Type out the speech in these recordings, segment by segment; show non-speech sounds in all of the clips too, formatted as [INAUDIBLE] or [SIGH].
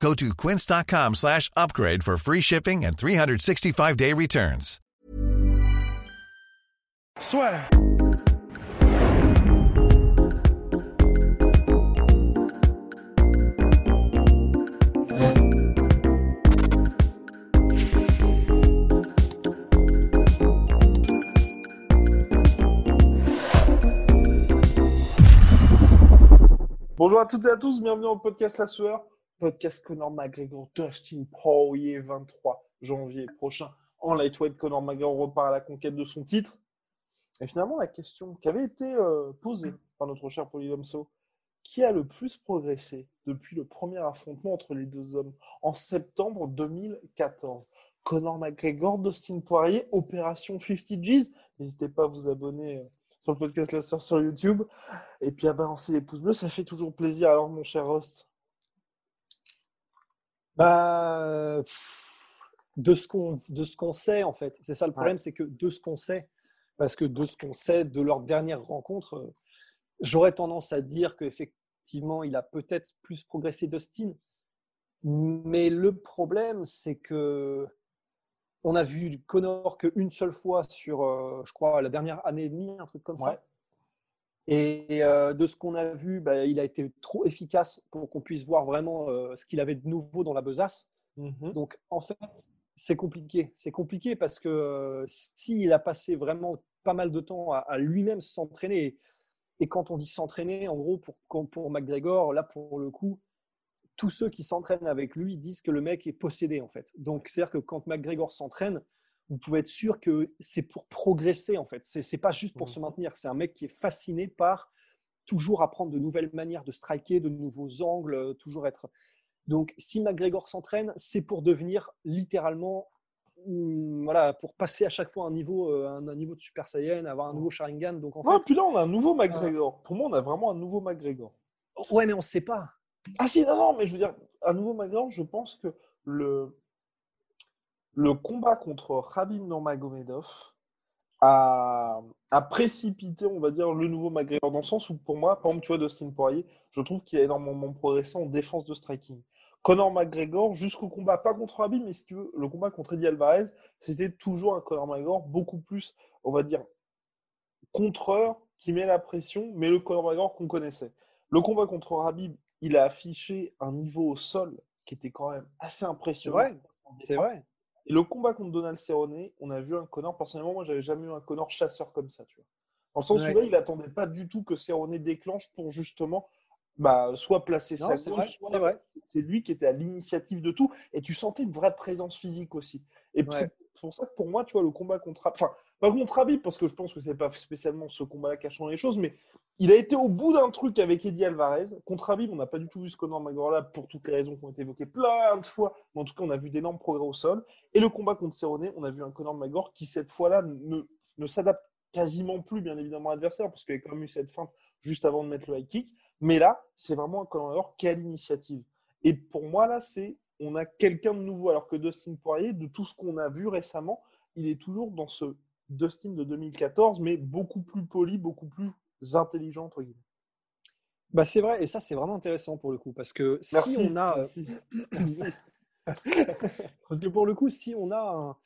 Go to quince.com slash upgrade for free shipping and 365-day returns. Soit. Bonjour à toutes et à tous, bienvenue au podcast La Sueur, podcast Conor McGregor, Dustin Poirier, 23 janvier prochain. En lightweight, Conor McGregor repart à la conquête de son titre. Et finalement, la question qui avait été euh, posée par notre cher Polydomso, qui a le plus progressé depuis le premier affrontement entre les deux hommes en septembre 2014 Conor McGregor, Dustin Poirier, Opération 50 G's. N'hésitez pas à vous abonner euh, sur le podcast La Sueur sur YouTube et puis à balancer les pouces bleus, ça fait toujours plaisir. Alors, mon cher Rost Bah, de ce qu'on de ce qu'on sait en fait. C'est ça le problème, c'est que de ce qu'on sait, parce que de ce qu'on sait de leur dernière rencontre, euh, j'aurais tendance à dire qu'effectivement, il a peut-être plus progressé Dustin. Mais le problème, c'est que on a vu Connor qu'une seule fois sur, euh, je crois, la dernière année et demie, un truc comme Ouais. ça. Et euh, de ce qu'on a vu, bah, il a été trop efficace pour qu'on puisse voir vraiment euh, ce qu'il avait de nouveau dans la besace. Mhm. Donc, en fait, c'est compliqué. C'est compliqué parce que euh, s'il a passé vraiment pas mal de temps à, à lui-même s'entraîner, et, quand on dit s'entraîner, en gros, pour, pour- pour McGregor, là, pour le coup, tous ceux qui s'entraînent avec lui disent que le mec est possédé, en fait. Donc, c'est-à-dire que quand McGregor s'entraîne, vous pouvez être sûr que c'est pour progresser, en fait. C'est pas juste pour se maintenir. C'est un mec qui est fasciné par toujours apprendre de nouvelles manières de striker, de nouveaux angles, euh, toujours être. Donc, si McGregor s'entraîne, c'est pour devenir littéralement, hum, voilà, pour passer à chaque fois un niveau, euh, un, un niveau de Super Saiyan, avoir un nouveau Sharingan. Donc, en Ouais, fait, puis là, on a un nouveau McGregor. Pour moi, on a vraiment un nouveau McGregor. ouais, mais on ne sait pas. Ah si, non, non, mais je veux dire, à nouveau McGregor, je pense que le, le combat contre Khabib Nurmagomedov a, a précipité, on va dire, le nouveau McGregor, dans le sens où, pour moi, par exemple, tu vois, Dustin Poirier, je trouve qu'il a énormément progressé en défense de striking. Conor McGregor, jusqu'au combat, pas contre Khabib, mais si tu veux, le combat contre Eddie Alvarez, c'était toujours un Conor McGregor beaucoup plus, on va dire, contreur qui met la pression, mais le Conor McGregor qu'on connaissait. Le combat contre Khabib, il a affiché un niveau au sol qui était quand même assez C'est impressionnant. vrai. C'est vrai. Et le combat contre Donald Cerrone, on a vu un Connor, personnellement, moi, j'avais jamais eu un Connor chasseur comme ça, tu vois. Dans le sens Ouais. où là, il attendait pas du tout que Cerrone déclenche pour justement bah, soit placer Non, sa c'est gauche, c'est lui qui était à l'initiative de tout, et tu sentais une vraie présence physique aussi. Et Ouais. Pour ça que pour moi, tu vois, le combat contre, enfin, pas contre Habib, parce que je pense que c'est pas spécialement ce combat-là qui a changé les choses, mais il a été au bout d'un truc avec Eddie Alvarez. Contre Habib, on n'a pas du tout vu ce Conor McGregor là pour toutes les raisons qui ont été évoquées plein de fois, mais en tout cas, on a vu d'énormes progrès au sol. Et le combat contre Cerrone, on a vu un Conor McGregor qui cette fois-là ne, ne s'adapte quasiment plus, bien évidemment, à l'adversaire, parce qu'il y a quand même eu cette feinte juste avant de mettre le high kick. Mais là, c'est vraiment un Conor McGregor qui a l'initiative. Et pour moi, là, c'est on a quelqu'un de nouveau, alors que Dustin Poirier, de tout ce qu'on a vu récemment, il est toujours dans ce Dustin de 2014, mais beaucoup plus poli, beaucoup plus intelligent, entre guillemets. Bah, c'est vrai, et ça, c'est vraiment intéressant pour le coup, parce que si on a. euh, merci. [COUGHS] Merci. Parce que pour le coup, si on a un.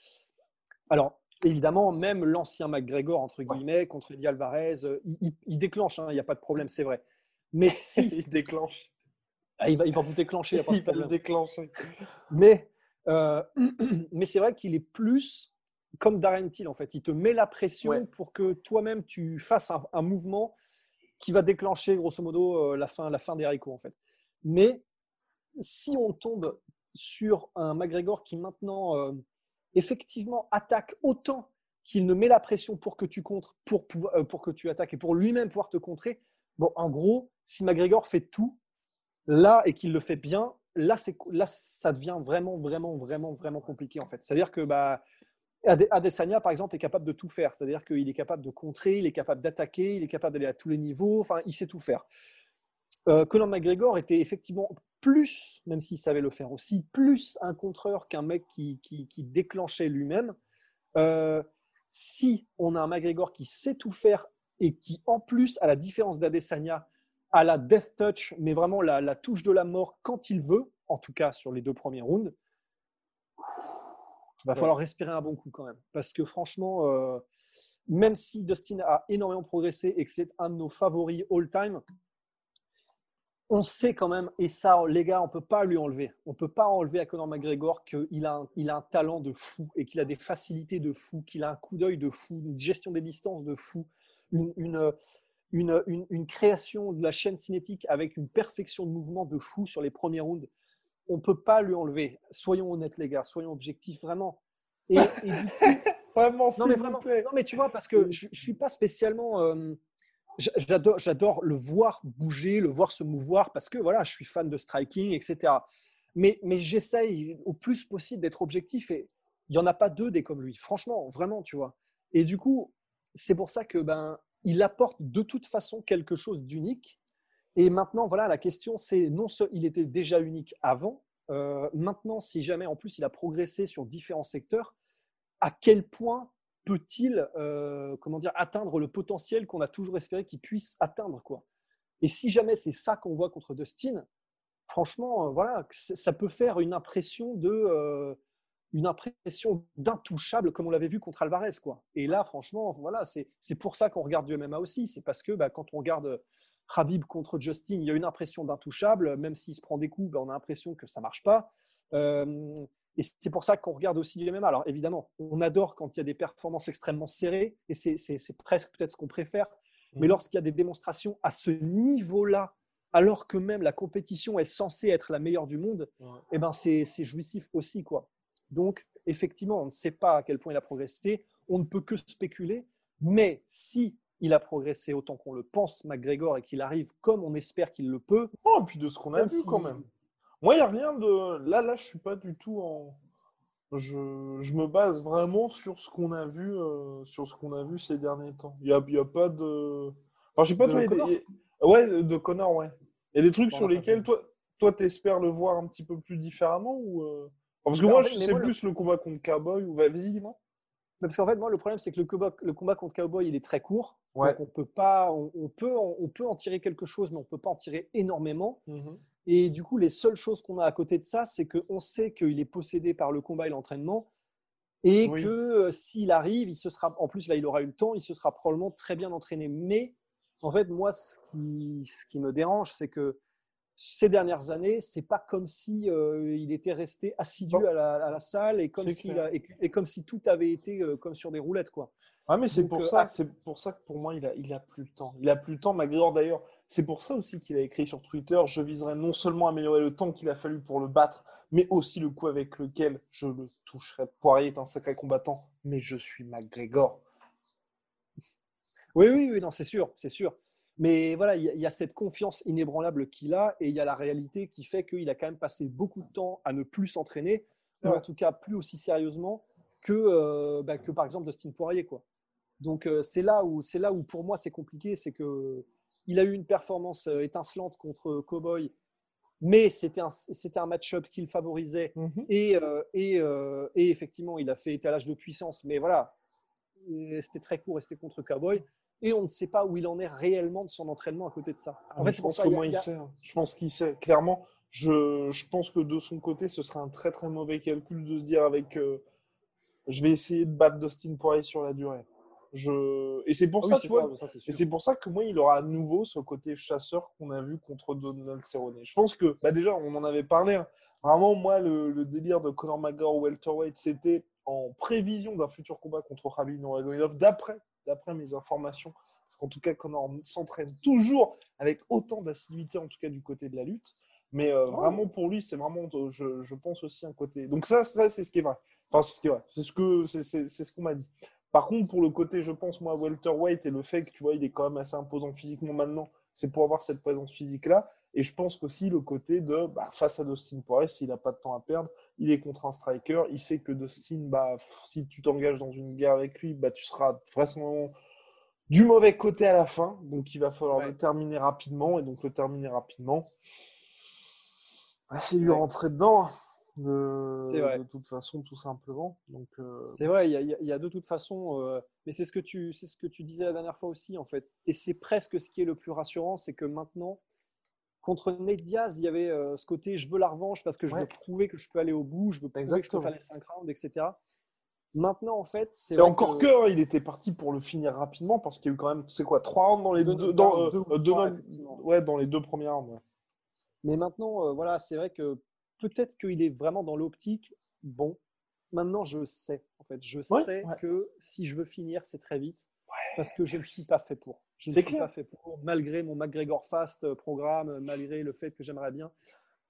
Alors, évidemment, même l'ancien McGregor, entre guillemets, contre Eddie Alvarez, euh, il, il- il déclenche, hein, il n'y a pas de problème, c'est vrai. Mais [LAUGHS] si. il déclenche. Ah, il, va, il va vous déclencher, [LAUGHS] il va problème. déclencher. Mais, euh, [CLEARS THROAT] mais c'est vrai qu'il est plus comme Darren Till, en fait. Il te met la pression Ouais. pour que toi-même, tu fasses un, un mouvement qui va déclencher, grosso modo, euh, la fin, la fin des haricots, en fait. Mais si on tombe sur un McGregor qui maintenant, euh, effectivement, attaque autant qu'il ne met la pression pour que tu contres, pour, pour que tu attaques et pour lui-même pouvoir te contrer, bon, en gros, si McGregor fait tout, là, et qu'il le fait bien, là, là, ça devient vraiment, vraiment, vraiment, vraiment compliqué, en fait. C'est-à-dire que, bah, Adesanya, par exemple, est capable de tout faire. C'est-à-dire qu'il est capable de contrer, il est capable d'attaquer, il est capable d'aller à tous les niveaux. Enfin, il sait tout faire. Euh, Conor McGregor était effectivement plus, même s'il savait le faire aussi, plus un contreur qu'un mec qui, qui, déclenchait lui-même. Euh, si on a un McGregor qui sait tout faire et qui, en plus, à la différence d'Adesanya, a la death touch, mais vraiment la, la, touche de la mort quand il veut, en tout cas sur les deux premiers rounds, il va falloir respirer un bon coup quand même. Parce que franchement, euh, même si Dustin a énormément progressé et que c'est un de nos favoris all-time, on sait quand même, et ça, les gars, on ne peut pas lui enlever. On ne peut pas enlever à Conor McGregor qu'il a, un, il a un talent de fou et qu'il a des facilités de fou, qu'il a un coup d'œil de fou, une gestion des distances de fou, une, une, création de la chaîne cinétique avec une perfection de mouvement de fou sur les premiers rounds on ne peut pas lui enlever. Soyons honnêtes, les gars, soyons objectifs, vraiment. Et, [LAUGHS] vraiment, non, mais vraiment, non, mais tu vois, parce que je ne suis pas spécialement. Euh, j'adore, j'adore le voir bouger, le voir se mouvoir, parce que voilà, je suis fan de striking, etc. Mais, mais j'essaye au plus possible d'être objectif et il n'y en a pas deux des comme lui. Franchement, vraiment, tu vois. Et du coup, c'est pour ça que ben, il apporte de toute façon quelque chose d'unique et maintenant, voilà, la question, c'est non seulement il était déjà unique avant, euh, maintenant, si jamais en plus il a progressé sur différents secteurs, à quel point peut-il, euh, comment dire, atteindre le potentiel qu'on a toujours espéré qu'il puisse atteindre, quoi? Et si jamais c'est ça qu'on voit contre Dustin, franchement, euh, voilà, ça peut faire une impression de, une impression d'intouchable comme on l'avait vu contre Alvarez, quoi. Et là, franchement, voilà, c'est pour ça qu'on regarde du MMA aussi, c'est parce que bah, quand on regarde Khabib contre Justin, il y a une impression d'intouchable. Même s'il se prend des coups, ben, on a l'impression que ça marche pas. Euh, et c'est pour ça qu'on regarde aussi du MMA. Alors évidemment, on adore quand il y a des performances extrêmement serrées, et c'est presque peut-être ce qu'on préfère. Mais mhm. lorsqu'il y a des démonstrations à ce niveau-là, alors que même la compétition est censée être la meilleure du monde, eh ben c'est jouissif aussi. quoi. Donc effectivement, on ne sait pas à quel point il a progressé, on ne peut que spéculer. Mais si il a progressé autant qu'on le pense, McGregor, et qu'il arrive comme on espère qu'il le peut. Oh, et puis de ce qu'on a vu quand même. Moi, il n'y a rien de. Là, là, je suis pas du tout en. Je, me base vraiment sur ce qu'on a vu, euh, sur ce qu'on a vu ces derniers temps. Il n'y a, y a, pas de. Enfin, je sais pas. De toi, Ouais, de Connor, ouais. Il y a des trucs sur lesquels toi, toi, espères le voir un petit peu plus différemment ou. Euh, parce que moi, c'est plus le combat contre Cowboy ou. Vas-y, dis-moi. Parce qu'en fait, moi, le problème, c'est que le combat, le combat, contre Cowboy, il est très court. Donc, on peut pas, on, peut, on, peut en tirer quelque chose, mais on peut pas en tirer énormément. Mhm. Et du coup, les seules choses qu'on a à côté de ça, c'est qu'on sait qu'il est possédé par le combat et l'entraînement. Et que euh, s'il arrive, il se sera, en plus, là, il aura eu le temps, il se sera probablement très bien entraîné. Mais, en fait, moi, ce qui, ce qui me dérange, c'est que ces dernières années, c'est pas comme si euh, il était resté assidu à la, salle et comme, si et, comme si tout avait été euh, comme sur des roulettes. Quoi. Ah, mais c'est pour, euh, ça, c'est pour ça que pour moi, il a, il a plus le temps. Il a plus le temps, McGregor d'ailleurs. C'est pour ça aussi qu'il a écrit sur Twitter Je viserai non seulement à améliorer le temps qu'il a fallu pour le battre, mais aussi le coup avec lequel je le toucherai. Poirier est un sacré combattant, mais je suis McGregor. Oui, oui, oui, non, c'est sûr, c'est sûr. Mais voilà, il y, a cette confiance inébranlable qu'il a et il y a la réalité qui fait qu'il a quand même passé beaucoup de temps à ne plus s'entraîner, ou en tout cas plus aussi sérieusement que, euh, bah, que par exemple Dustin Poirier. Quoi. Donc euh, c'est là, où, là où pour moi c'est compliqué, c'est que il a eu une performance euh, étincelante contre Cowboy, mais c'était un, un match-up qu'il favorisait mhm. et, et, et, effectivement il a fait étalage de puissance, mais voilà, c'était très court et c'était contre Cowboy et on ne sait pas où il en est réellement de son entraînement à côté de ça. En ah, fait, je pense qu'il il sait. Hein. Je pense qu'il sait. Clairement, je, je, pense que de son côté, ce serait un très très mauvais calcul de se dire avec euh, je vais essayer de battre Dustin Poirier sur la durée. Je... Et c'est pour ah ça, tu vois, et c'est pour ça que moi, il aura à nouveau ce côté chasseur qu'on a vu contre Donald Cerrone. Je pense que, bah déjà, on en avait parlé. Hein. Vraiment, moi, le, délire de Conor McGregor welterweight, c'était en prévision d'un futur combat contre Khabib Nurmagomedov, d'après d'après mes informations. Parce qu'en tout cas, Connor s'entraîne toujours avec autant d'assiduité, en tout cas du côté de la lutte. Mais euh, oh. vraiment, pour lui, c'est vraiment, euh, je, je, pense aussi un côté. Donc, ça, ça c'est ce qui est vrai. Enfin, c'est ce qui est vrai. C'est ce c'est, ce qu'on m'a dit. Par contre, pour le côté, je pense, moi, welterweight et le fait que tu vois, il est quand même assez imposant physiquement maintenant, c'est pour avoir cette présence physique-là. Et je pense qu'aussi le côté de, bah, face à Dustin Poirier, s'il n'a pas de temps à perdre, il est contre un striker, il sait que Dustin, bah, si tu t'engages dans une guerre avec lui, bah, tu seras vraisemblablement du mauvais côté à la fin. Donc, il va falloir le terminer rapidement. Et donc, le terminer rapidement, bah, c'est lui rentrer dedans. Hein, de, de, toute façon, tout simplement. Donc, euh, C'est vrai, il y, a, de toute façon, euh, mais c'est ce, que tu, ce que tu disais la dernière fois aussi, en fait. Et c'est presque ce qui est le plus rassurant, c'est que maintenant, contre Nate Diaz, il y avait euh, ce côté je veux la revanche parce que je veux prouver que je peux aller au bout, je veux prouver que je peux faire les 5 rounds, etc. Maintenant, en fait, c'est. Et encore que, hein, il était parti pour le finir rapidement parce qu'il y a eu quand même, c'est quoi, 3 rounds dans les deux, dans, deux, ouais, dans les deux premières rounds. Mais maintenant, voilà, c'est vrai que peut-être qu'il est vraiment dans l'optique. Bon, maintenant je sais. En fait, je sais que si je veux finir, c'est très vite. Parce que je ne suis pas fait pour. Je ne suis pas fait pour, malgré mon McGregor Fast euh, programme, malgré le fait que j'aimerais bien.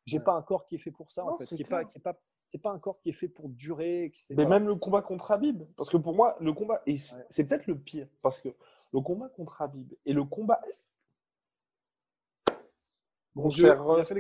J'ai n'ai pas un corps qui est fait pour ça, en fait. Pas, pas, c'est pas un corps qui est fait pour durer. Mais même le combat contre Habib, parce que pour moi, le combat, c'est peut-être le pire, parce que le combat contre Habib et le combat mon cher Rust,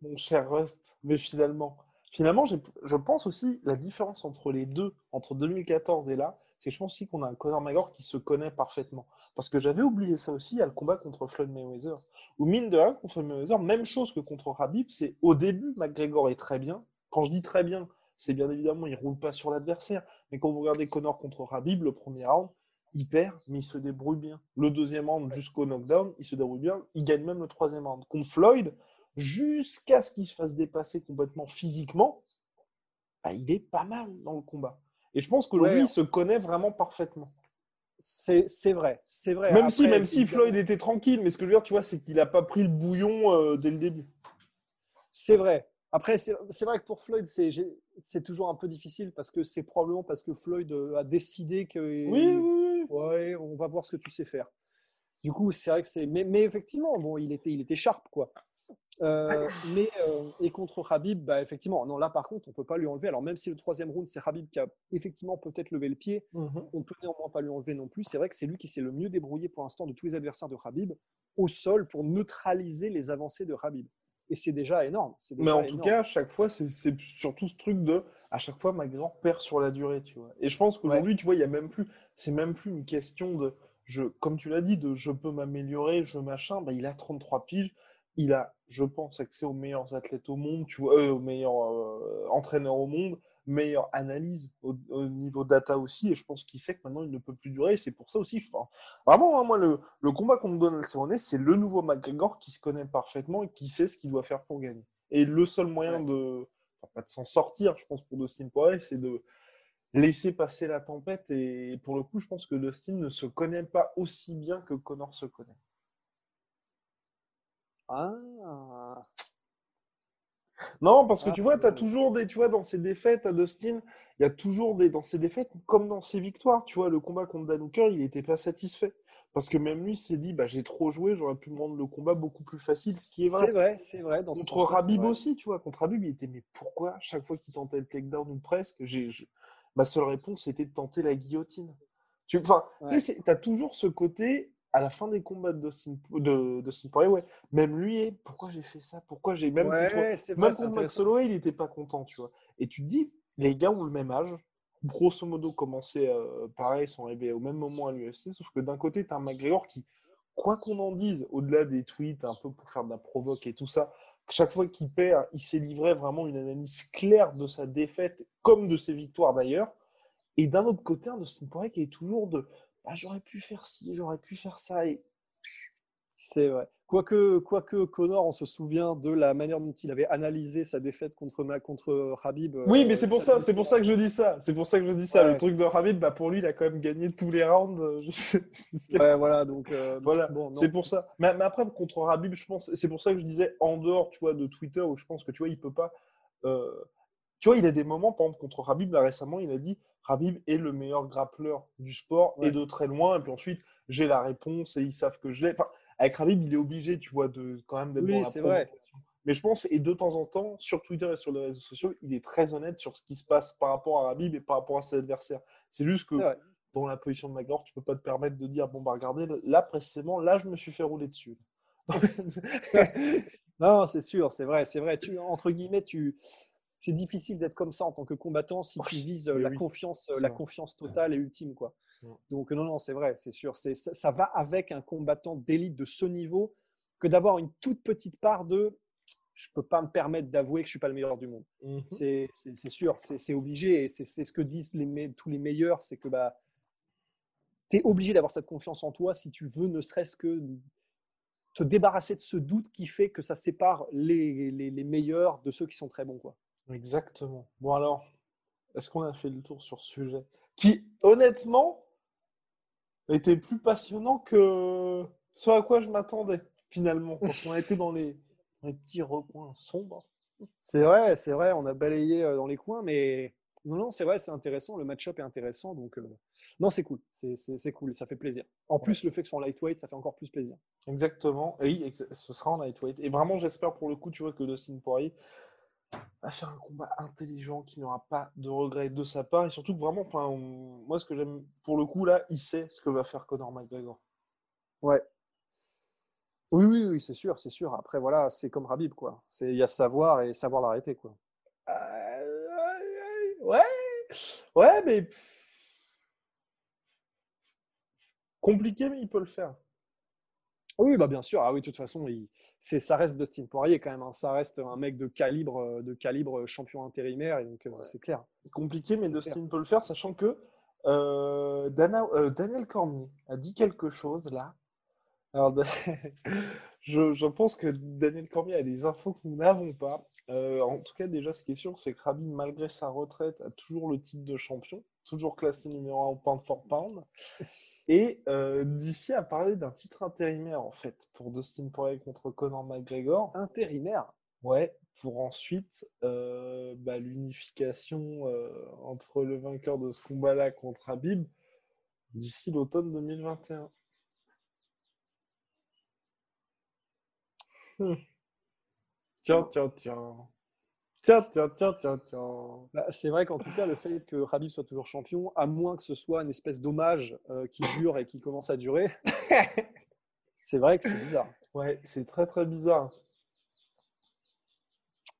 mon cher Rust, mais finalement, finalement, je pense aussi la différence entre les deux, entre 2014 et là, c'est je pense aussi qu'on a un Conor McGregor qui se connaît parfaitement. Parce que j'avais oublié ça aussi, il le combat contre Floyd Mayweather. Ou mine de rien, contre Mayweather, même chose que contre Habib, c'est au début, McGregor est très bien. Quand je dis très bien, c'est bien évidemment, il roule pas sur l'adversaire. Mais quand vous regardez Conor contre Habib, le premier round, il perd, mais il se débrouille bien. Le deuxième round jusqu'au knockdown, il se débrouille bien. Il gagne même le troisième round. Contre Floyd, jusqu'à ce qu'il se fasse dépasser complètement physiquement, bah, il est pas mal dans le combat. Et je pense que lui, il se connaît vraiment parfaitement. C'est vrai, c'est vrai. Même si, même si Floyd était tranquille, mais ce que je veux dire, tu vois, c'est qu'il n'a pas pris le bouillon euh, dès le début. C'est vrai. Après, c'est vrai que pour Floyd, c'est toujours un peu difficile parce que c'est probablement parce que Floyd euh, a décidé que. Oui, oui, ouais, on va voir ce que tu sais faire. Du coup, c'est vrai que c'est. Mais, mais, effectivement, bon, il était, il était sharp, quoi. Euh, mais euh, et contre Habib, bah, effectivement, non, là par contre, on peut pas lui enlever. Alors même si le troisième round, c'est Habib qui a effectivement peut-être levé le pied, mhm. on peut néanmoins pas lui enlever non plus. C'est vrai que c'est lui qui s'est le mieux débrouillé pour l'instant de tous les adversaires de Habib au sol pour neutraliser les avancées de Habib. Et c'est déjà énorme. mais en tout cas, à chaque fois, c'est surtout ce truc de à chaque fois, McGregor perd sur la durée, tu vois. Et je pense qu'aujourd'hui, tu vois, il y a même plus, c'est même plus une question de, je, comme tu l'as dit, de je peux m'améliorer, je machin. Bah, il a 33 piges, il a, je pense, accès aux meilleurs athlètes au monde, tu vois, euh, aux meilleurs euh, entraîneurs au monde, meilleure analyse au, niveau data aussi. Et je pense qu'il sait que maintenant, il ne peut plus durer. C'est pour ça aussi, je pense. Vraiment, hein, moi, le, le combat contre Donald Cerrone, c'est le nouveau McGregor qui se connaît parfaitement et qui sait ce qu'il doit faire pour gagner. Et le seul moyen de pas de s'en sortir, je pense, pour Dustin Poirier, c'est de laisser passer la tempête. Et pour le coup, je pense que Dustin ne se connaît pas aussi bien que Connor se connaît. Ah. Non, parce que tu vois, tu as toujours des, tu vois, dans ces défaites à Dustin, il y a toujours des, dans ses défaites, comme dans ses victoires, tu vois, le combat contre Dan Hooker, il n'était pas satisfait. Parce que même lui s'est dit, bah, j'ai trop joué, j'aurais pu me rendre le combat beaucoup plus facile, ce qui est vrai. C'est vrai, c'est vrai. contre Rabib aussi, tu vois. Contre Rabib, il était, mais pourquoi chaque fois qu'il tentait le takedown ou presque, j'ai, ma seule réponse c'était de tenter la guillotine. Tu enfin, sais, as toujours ce côté, à la fin des combats de Dustin, de, de Poirier, ouais, même lui, eh, pourquoi j'ai fait ça? Pourquoi j'ai même, contre, même contre Max Holloway, il n'était pas content, tu vois. Et tu te dis, les gars ont le même âge, grosso modo commencé euh, pareil, sont arrivés au même moment à l'UFC, sauf que d'un côté, tu as un McGregor qui, quoi qu'on en dise, au-delà des tweets un peu pour faire de la provoque et tout ça, chaque fois qu'il perd, il s'est livré vraiment une analyse claire de sa défaite, comme de ses victoires d'ailleurs. Et d'un autre côté, un Dustin Poirier qui est toujours de bah, j'aurais pu faire ci, j'aurais pu faire ça. Et... C'est vrai. Quoique, quoique Connor, on se souvient de la manière dont il avait analysé sa défaite contre, contre Habib. Oui, mais euh, c'est pour ça, c'est pour ça que je dis ça. C'est pour ça que je dis ça. Le truc de Habib, bah, pour lui, il a quand même gagné tous les rounds. Euh, ouais, voilà, donc euh, voilà, c'est pour ça. Mais, après, contre Habib, je pense, c'est pour ça que je disais en dehors, tu vois, de Twitter, où je pense que tu vois, il peut pas. Tu vois, il a des moments, par exemple, contre Habib, là récemment, il a dit Habib est le meilleur grappleur du sport et de très loin. Et puis ensuite, j'ai la réponse et ils savent que je l'ai. Enfin, avec Rabib, il est obligé, tu vois, de quand même d'être oui, dans la vrai. Mais je pense, et de temps en temps, sur Twitter et sur les réseaux sociaux, il est très honnête sur ce qui se passe par rapport à Rabib et par rapport à ses adversaires. C'est juste que dans la position de McGregor, tu peux pas te permettre de dire, bon, bah regardez, là précisément, là, je me suis fait rouler dessus. [LAUGHS] [LAUGHS] non, c'est sûr, c'est vrai, c'est vrai. Tu, entre guillemets, tu c'est difficile d'être comme ça en tant que combattant si tu vises la confiance, la confiance totale et ultime, quoi. Donc non, non, c'est vrai, c'est sûr. C'est, ça, va avec un combattant d'élite de ce niveau que d'avoir une toute petite part de je peux pas me permettre d'avouer que je suis pas le meilleur du monde. Mmh c'est, sûr, c'est, obligé et c'est, ce que disent les, tous les meilleurs, c'est que bah, tu es obligé d'avoir cette confiance en toi si tu veux ne serait-ce que te débarrasser de ce doute qui fait que ça sépare les, les, les meilleurs de ceux qui sont très bons. Quoi. Exactement. Bon alors, est-ce qu'on a fait le tour sur ce sujet Qui, honnêtement, était plus passionnant que ce à quoi je m'attendais, finalement, quand on a été dans les, petits recoins sombres? C'est vrai, c'est vrai, on a balayé euh, dans les coins, mais non, non, c'est vrai, c'est intéressant, le match-up est intéressant, donc euh, non, c'est cool, c'est cool, ça fait plaisir. En plus, le fait que ce soit en lightweight, ça fait encore plus plaisir. Exactement, et oui, ce sera en lightweight. Et vraiment, j'espère pour le coup, tu vois, que Dustin Poirier à faire un combat intelligent qui n'aura pas de regrets de sa part. Et surtout que vraiment enfin moi ce que j'aime pour le coup là il sait ce que va faire Conor McGregor. Ouais. Oui oui oui c'est sûr c'est sûr. Après voilà c'est comme Rabib quoi. Il y a savoir et savoir l'arrêter quoi. Euh, ouais ouais mais compliqué mais il peut le faire oui, bah bien sûr. Ah oui, de toute façon, il, c'est, ça reste Dustin Poirier quand même. Hein. Ça reste un mec de calibre, euh, de calibre champion intérimaire. Et donc, euh, c'est clair. Compliqué, mais Dustin peut le faire, sachant que euh, Daniel Cormier a dit quelque chose là. Alors, [LAUGHS] je, je, pense que Daniel Cormier a des infos que nous n'avons pas. en tout cas, déjà, ce qui est sûr, c'est que Rabin, malgré sa retraite, a toujours le titre de champion toujours classé numéro 1 au pound for pound. Et euh, d'ici à parler d'un titre intérimaire, en fait, pour Dustin Poirier contre Conor McGregor. Intérimaire Ouais, pour ensuite euh, bah, l'unification euh, entre le vainqueur de ce combat-là contre Habib d'ici l'automne 2021. Hmm. Tiens, tiens, tiens. Tiens, tiens, tiens, tiens, tiens. Bah, c'est vrai qu'en tout cas, le fait que Rabib soit toujours champion, à moins que ce soit une espèce d'hommage euh, qui dure et qui commence à durer, [LAUGHS] c'est vrai que c'est bizarre. Ouais, c'est très très bizarre.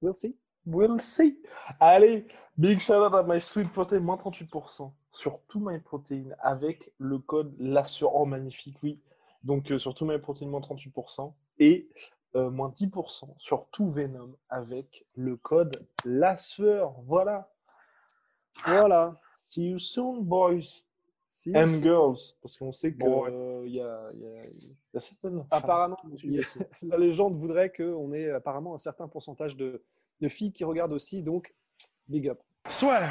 We'll see. We'll see. Allez, big shout out à My Sweet Protein, moins 38% sur tout My Protein avec le code LASSUR. Oh, magnifique, oui. Donc, euh, sur tout My Protein, moins 38%. Et euh, moins 10% sur tout Venom avec le code LASFEUR. Voilà. Voilà. See you soon, boys. and girls. Parce qu'on sait qu'il euh, y, a, certaines. Apparemment, [LAUGHS] la légende voudrait qu'on ait apparemment un certain pourcentage de, de filles qui regardent aussi. Donc, big up. Soit.